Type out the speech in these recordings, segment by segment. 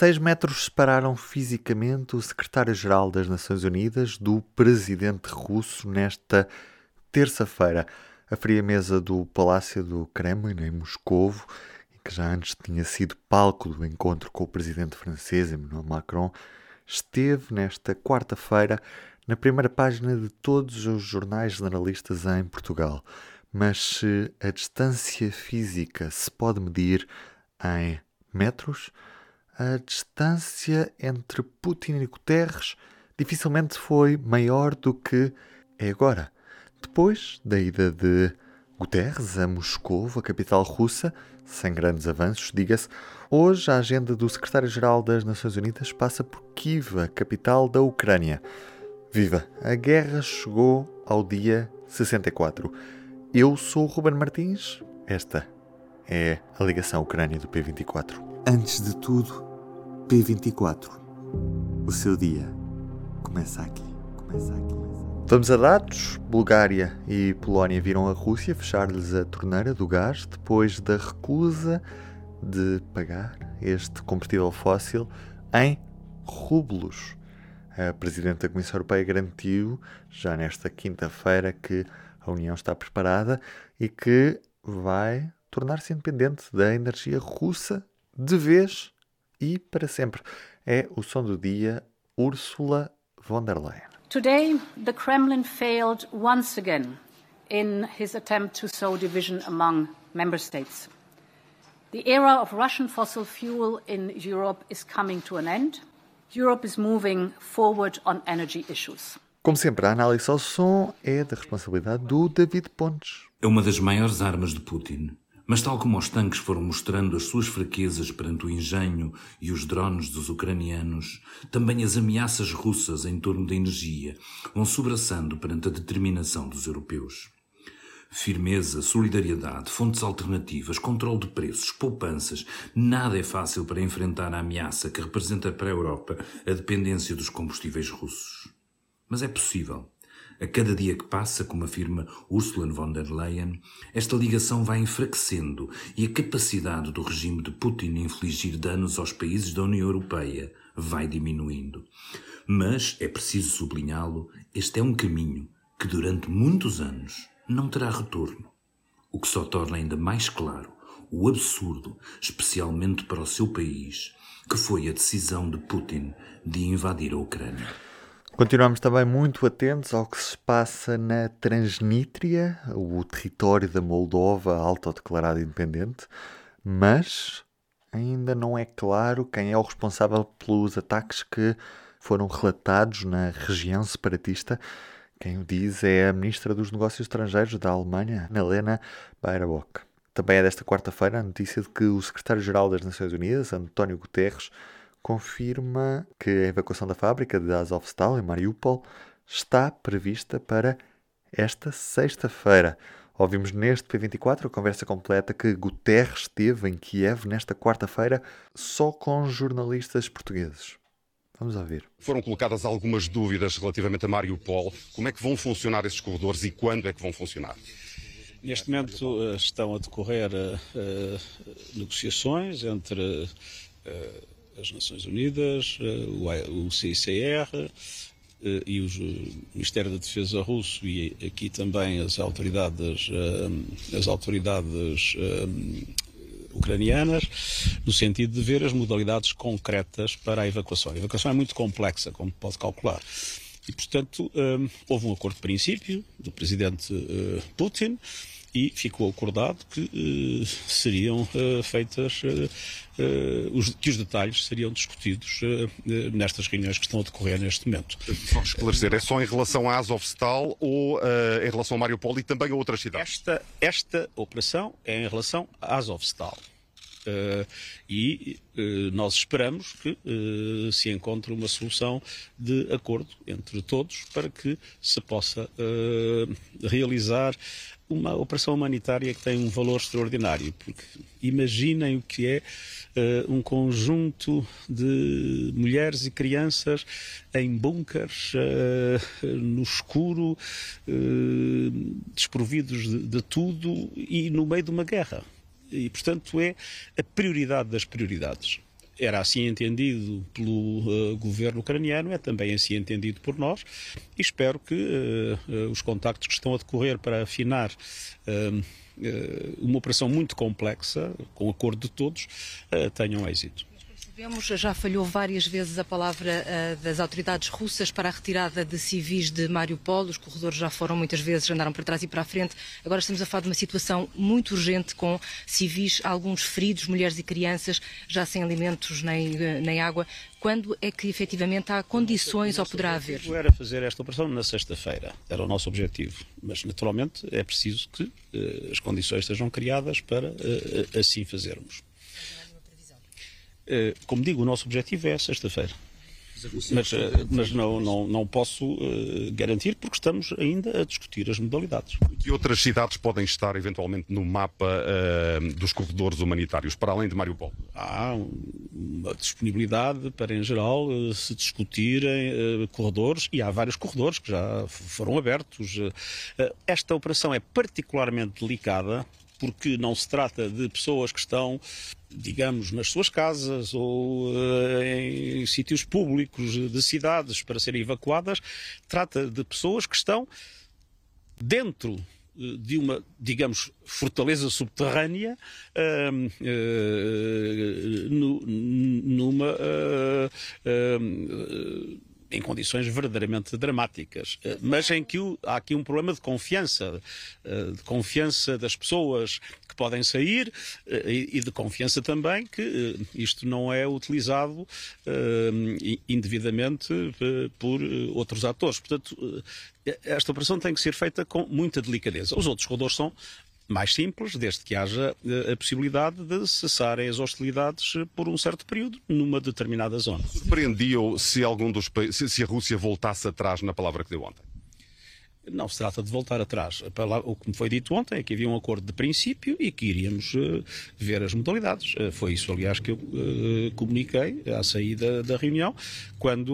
Seis metros separaram fisicamente o secretário-geral das Nações Unidas do presidente russo nesta terça-feira. A fria mesa do Palácio do Kremlin, em Moscovo, que já antes tinha sido palco do encontro com o presidente francês Emmanuel Macron, esteve nesta quarta-feira na primeira página de todos os jornais generalistas em Portugal. Mas se a distância física se pode medir em metros, a distância entre Putin e Guterres dificilmente foi maior do que é agora. Depois da ida de Guterres a Moscou, a capital russa, sem grandes avanços, diga-se, hoje a agenda do secretário-geral das Nações Unidas passa por Kiev, a capital da Ucrânia. Viva! A guerra chegou ao dia 64. Eu sou o Ruben Martins. Esta é a ligação Ucrânia do P24. Antes de tudo, P24. O seu dia começa aqui. Começa aqui. Vamos a dados. Bulgária e Polónia viram a Rússia fechar-lhes a torneira do gás depois da recusa de pagar este combustível fóssil em rublos. A Presidente da Comissão Europeia garantiu já nesta quinta-feira que a União está preparada e que vai tornar-se independente da energia russa de vez e para sempre. É o som do dia Ursula von der Leyen. Today, the Kremlin failed once again in his attempt to sow division among member states. The era of Russian fossil fuel in Europe is coming to an end. Europe is moving forward on energy issues. Como sempre, a análise ao som é da responsabilidade do David Pontes. É uma das maiores armas de Putin. Mas, tal como os tanques foram mostrando as suas fraquezas perante o engenho e os drones dos ucranianos, também as ameaças russas em torno da energia vão sobraçando perante a determinação dos europeus. Firmeza, solidariedade, fontes alternativas, controle de preços, poupanças, nada é fácil para enfrentar a ameaça que representa para a Europa a dependência dos combustíveis russos. Mas é possível. A cada dia que passa, como afirma Ursula von der Leyen, esta ligação vai enfraquecendo e a capacidade do regime de Putin infligir danos aos países da União Europeia vai diminuindo. Mas, é preciso sublinhá-lo, este é um caminho que durante muitos anos não terá retorno. O que só torna ainda mais claro o absurdo, especialmente para o seu país, que foi a decisão de Putin de invadir a Ucrânia. Continuamos também muito atentos ao que se passa na Transnítria, o território da Moldova autodeclarado independente, mas ainda não é claro quem é o responsável pelos ataques que foram relatados na região separatista. Quem o diz é a Ministra dos Negócios Estrangeiros da Alemanha, Helena Baerbock. Também é desta quarta-feira a notícia de que o secretário-geral das Nações Unidas, António Guterres, confirma que a evacuação da fábrica de Azovstal em Mariupol está prevista para esta sexta-feira. Ouvimos neste P24 a conversa completa que Guterres teve em Kiev nesta quarta-feira só com jornalistas portugueses. Vamos ouvir. Foram colocadas algumas dúvidas relativamente a Mariupol. Como é que vão funcionar esses corredores e quando é que vão funcionar? Neste momento eh, estão a decorrer uh, negociações entre uh, as Nações Unidas, eh, o CICR eh, e o Ministério da Defesa russo e aqui também as autoridades, eh, as autoridades ucranianas, no sentido de ver as modalidades concretas para a evacuação. A evacuação é muito complexa, como pode calcular. E, portanto, houve um acordo de princípio do presidente Putin e ficou acordado que uh, seriam uh, feitas, uh, os, que os detalhes seriam discutidos nestas reuniões que estão a decorrer neste momento. Só esclarecer, é só em relação à Azovstal ou em relação a Mariupol e também a outras cidades? Esta, esta operação é em relação à Azovstal. Uh, e uh, nós esperamos que uh, se encontre uma solução de acordo entre todos para que se possa realizar uma operação humanitária que tem um valor extraordinário, porque imaginem o que é uh, um conjunto de mulheres e crianças em bunkers, uh, no escuro, uh, desprovidos de, de tudo e no meio de uma guerra. E, portanto, é a prioridade das prioridades. Era assim entendido pelo uh, governo ucraniano, é também assim entendido por nós e espero que uh, os contactos que estão a decorrer para afinar uma operação muito complexa, com acordo de todos, tenham êxito. Sabemos, já falhou várias vezes a palavra uh, das autoridades russas para a retirada de civis de Mariupol. Os corredores já foram muitas vezes, andaram para trás e para a frente. Agora estamos a falar de uma situação muito urgente com civis, alguns feridos, mulheres e crianças, já sem alimentos nem, eh, nem água. Quando é que efetivamente há condições ou poderá haver? Era fazer esta operação na sexta-feira, era o nosso objetivo. Mas naturalmente é preciso que uh, as condições sejam criadas para uh, assim fazermos. Eh, como digo, o nosso objetivo é sexta-feira. Mas, eh, mas não, não, não posso uh, garantir porque estamos ainda a discutir as modalidades. Que outras cidades podem estar eventualmente no mapa uh, dos corredores humanitários, para além de Mariupol? Há uma disponibilidade para, em geral, uh, se discutirem corredores e há vários corredores que já foram abertos. esta operação é particularmente delicada porque não se trata de pessoas que estão, digamos, nas suas casas ou uh, em sítios públicos de cidades para serem evacuadas, trata de pessoas que estão dentro eh, de uma, digamos, fortaleza subterrânea uh, uh, numa em condições verdadeiramente dramáticas, eh, mas em que há aqui um problema de confiança, eh, de confiança das pessoas que podem sair eh, e de confiança também que isto não é utilizado indevidamente por outros atores. Portanto, esta operação tem que ser feita com muita delicadeza. Os outros corredores são mais simples, desde que haja eh, a possibilidade de cessarem as hostilidades eh, por um certo período numa determinada zona. Surpreendia-o se algum dos se a Rússia voltasse atrás na palavra que deu ontem? Não se trata de voltar atrás. O que me foi dito ontem é que havia um acordo de princípio e que iríamos uh, ver as modalidades. Uh, foi isso, aliás, que eu uh, comuniquei à saída da reunião, quando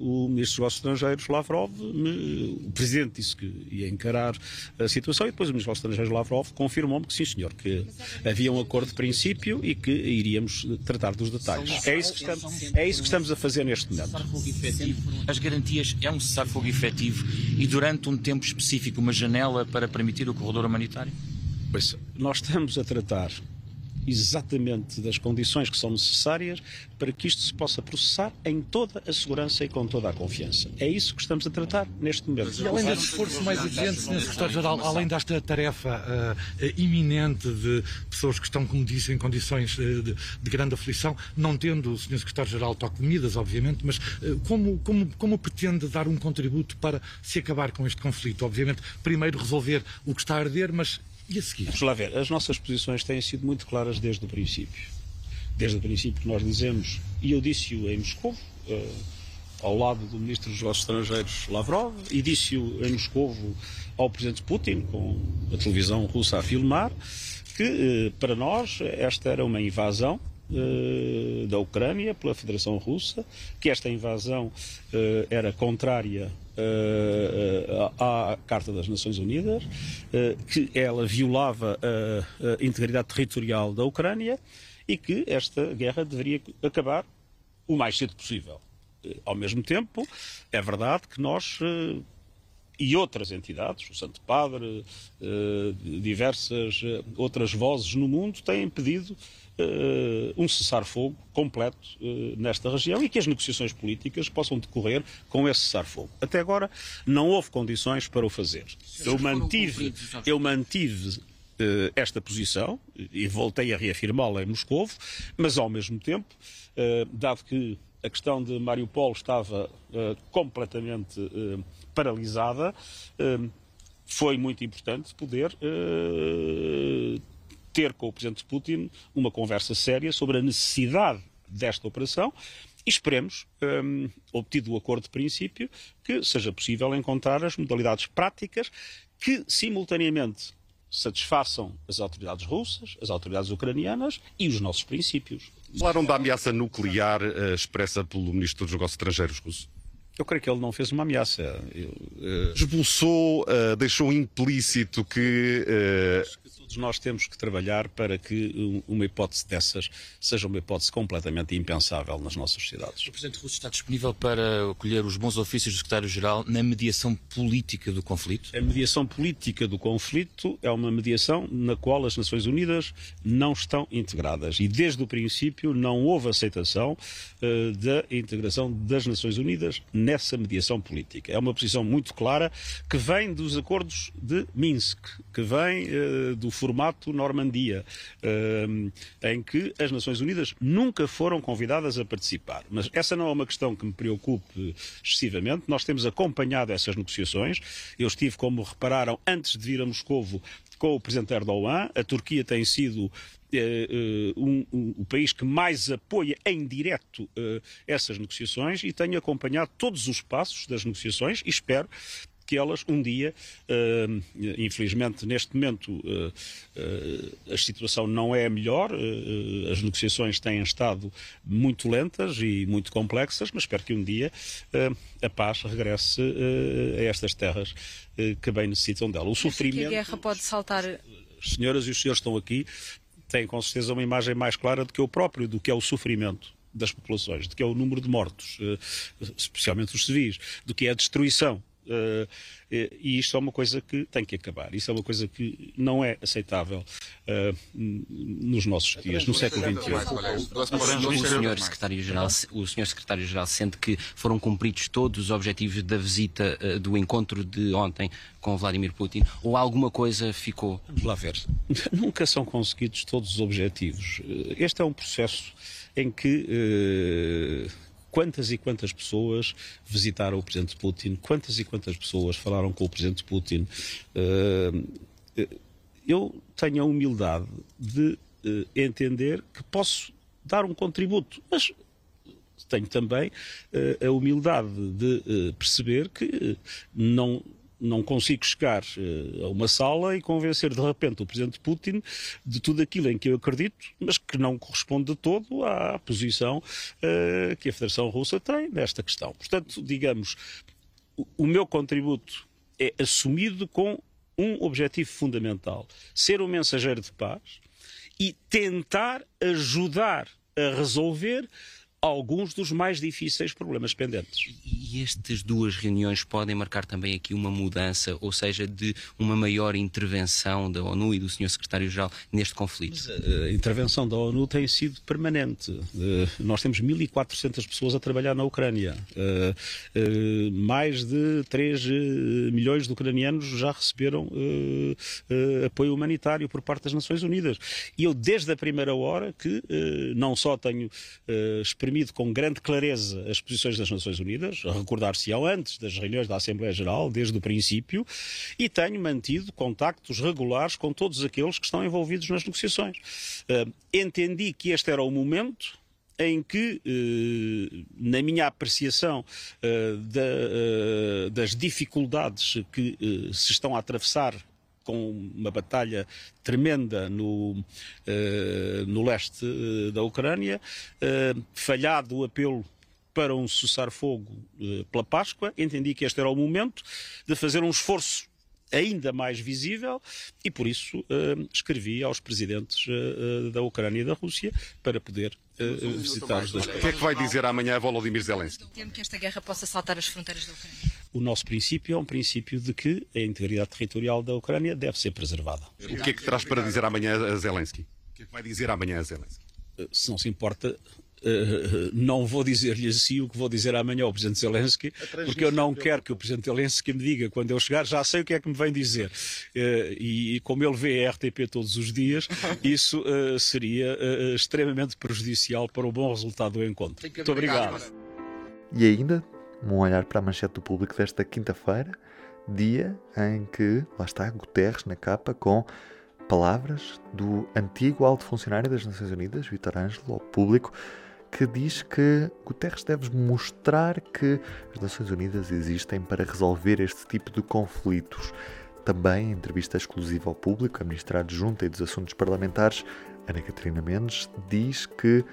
o Ministro dos Negócios Estrangeiros, Lavrov, me, o Presidente disse que ia encarar a situação e depois o Ministro dos Negócios Estrangeiros, Lavrov, confirmou-me que sim, senhor, que havia um acordo de princípio e que iríamos tratar dos detalhes. É isso que estamos, é isso que estamos a fazer neste momento. As garantias é um cessar-fogo efetivo e durante um um tempo específico, uma janela para permitir o corredor humanitário? Pois, nós estamos a tratar exatamente das condições que são necessárias para que isto se possa processar em toda a segurança e com toda a confiança. É isso que estamos a tratar neste momento. E além desse esforço mais exigente, Sr. Secretário-Geral, além desta tarefa uh, iminente de pessoas que estão, como disse, em condições uh, de, de, grande aflição, não tendo o Sr. Secretário-Geral toque de medidas, obviamente, mas uh, como, como, como pretende dar um contributo para se acabar com este conflito? Obviamente, primeiro resolver o que está a arder, mas e a seguir? Vamos lá ver. As nossas posições têm sido muito claras desde o princípio. Desde o princípio que nós dizemos, e eu disse-o em Moscou, uh, ao lado do Ministro dos Negócios Estrangeiros Lavrov, e disse-o em Moscou ao Presidente Putin, com a televisão russa a filmar, que uh, para nós esta era uma invasão da Ucrânia pela Federação Russa, que esta invasão era contrária uh, à Carta das Nações Unidas, que ela violava a, integridade territorial da Ucrânia e que esta guerra deveria acabar o mais cedo possível. Ao mesmo tempo, é verdade que nós e outras entidades, o Santo Padre, diversas outras vozes no mundo têm pedido uh, um cessar-fogo completo nesta região e que as negociações políticas possam decorrer com esse cessar-fogo. Até agora não houve condições para o fazer. Eu mantive, eu mantive esta posição e voltei a reafirmá-la em Moscou, mas ao mesmo tempo, dado que a questão de Mariupol estava completamente paralisada, foi muito importante poder ter com o Presidente Putin uma conversa séria sobre a necessidade desta operação e esperemos, um, obtido o acordo de princípio, que seja possível encontrar as modalidades práticas que, simultaneamente, satisfaçam as autoridades russas, as autoridades ucranianas e os nossos princípios. Falaram da ameaça nuclear uh, expressa pelo Ministro dos Negócios Estrangeiros russo. Eu creio que ele não fez uma ameaça. Eu, uh... Esboçou, uh, deixou implícito que Todos nós temos que trabalhar para que uma hipótese dessas seja uma hipótese completamente impensável nas nossas sociedades. O Presidente Russo está disponível para acolher os bons ofícios do Secretário-Geral na mediação política do conflito? A mediação política do conflito é uma mediação na qual as Nações Unidas não estão integradas e desde o princípio não houve aceitação uh, da integração das Nações Unidas nessa mediação política. É uma posição muito clara que vem dos acordos de Minsk, que vem uh, do formato Normandia, uh, em que as Nações Unidas nunca foram convidadas a participar. Mas essa não é uma questão que me preocupe excessivamente. Nós temos acompanhado essas negociações. Eu estive, como repararam, antes de vir a Moscovo, com o Presidente Erdogan. A Turquia tem sido eh, eh, um, um, o país que mais apoia em direto uh, essas negociações e tenho acompanhado todos os passos das negociações e espero que elas um dia, uh, infelizmente neste momento uh, uh, a situação não é a melhor, as negociações têm estado muito lentas e muito complexas, mas espero que um dia a paz regresse a estas terras que bem necessitam dela. O sofrimento. Que a guerra pode saltar. As senhoras e os senhores estão aqui, têm com certeza uma imagem mais clara do que eu próprio, do que é o sofrimento das populações, do que é o número de mortos, especialmente os civis, do que é a destruição Uh, e isto é uma coisa que tem que acabar. Isso é uma coisa que não é aceitável uh, nos nossos dias, no século XXI. O senhor secretário-geral, o senhor secretário-geral sente que foram cumpridos todos os objetivos da visita uh, do encontro de ontem com Vladimir Putin, ou alguma coisa ficou? Vamos lá ver. Nunca são conseguidos todos os objetivos. Este é um processo em que quantas e quantas pessoas visitaram o Presidente Putin, quantas e quantas pessoas falaram com o Presidente Putin. Eh, eu tenho a humildade de eh, entender que posso dar um contributo, mas tenho também eh, a humildade de perceber que não não consigo chegar uh, a uma sala e convencer de repente o presidente Putin de tudo aquilo em que eu acredito, mas que não corresponde de todo à posição uh, que a Federação Russa tem nesta questão. Portanto, digamos, o meu contributo é assumido com um objetivo fundamental: ser um mensageiro de paz e tentar ajudar a resolver alguns dos mais difíceis problemas pendentes. E estas duas reuniões podem marcar também aqui uma mudança, ou seja, de uma maior intervenção da ONU e do Sr. Secretário-Geral neste conflito? Mas a intervenção da ONU tem sido permanente. Eh, nós temos 1.400 pessoas a trabalhar na Ucrânia. Eh, eh, mais de 3 milhões de ucranianos já receberam apoio humanitário por parte das Nações Unidas. E eu, desde a primeira hora, que não só tenho com grande clareza as posições das Nações Unidas, recordar-se-ão antes das reuniões da Assembleia Geral, desde o princípio, e tenho mantido contactos regulares com todos aqueles que estão envolvidos nas negociações. Uh, entendi que este era o momento em que, eh, na minha apreciação eh, das dificuldades que se estão a atravessar com uma batalha tremenda no, uh, no leste uh, da Ucrânia, uh, falhado o apelo para um cessar-fogo pela Páscoa, entendi que este era o momento de fazer um esforço ainda mais visível e por isso uh, escrevi aos presidentes uh, da Ucrânia e da Rússia para poder uh, visitar os dois países. O que é que vai dizer amanhã Volodymyr Zelensky? Temo que esta guerra possa saltar as fronteiras da Ucrânia o nosso princípio é um princípio de que a integridade territorial da Ucrânia deve ser preservada. O que é que traz para dizer amanhã a Zelensky? O que é que vai dizer amanhã a Zelensky? Eh, se não se importa, Uh, não vou dizer-lhe assim o que vou dizer amanhã ao Presidente Zelensky, porque eu não quero que o Presidente Zelensky me diga quando eu chegar, já sei o que é que me vem dizer. E, como ele vê a RTP todos os dias, isso seria extremamente prejudicial para o bom resultado do encontro. Muito obrigado. E ainda, um olhar para a manchete do público desta quinta-feira, dia em que, lá está, Guterres na capa com palavras do antigo alto funcionário das Nações Unidas, Vitor Ângelo, ao público, que diz que Guterres deve mostrar que as Nações Unidas existem para resolver este tipo de conflitos. Também, em entrevista exclusiva ao público, a ministra adjunta e dos Assuntos Parlamentares, Ana Catarina Mendes, diz que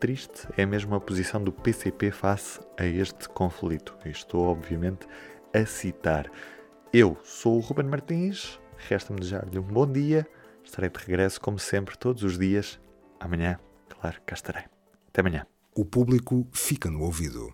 triste é mesmo a posição do PCP face a este conflito. Estou, obviamente, a citar. Eu sou o Ruben Martins, resta-me desejar-lhe um bom dia Estarei de regresso, como sempre, todos os dias. Amanhã, claro, cá estarei. Até amanhã. O público fica no ouvido.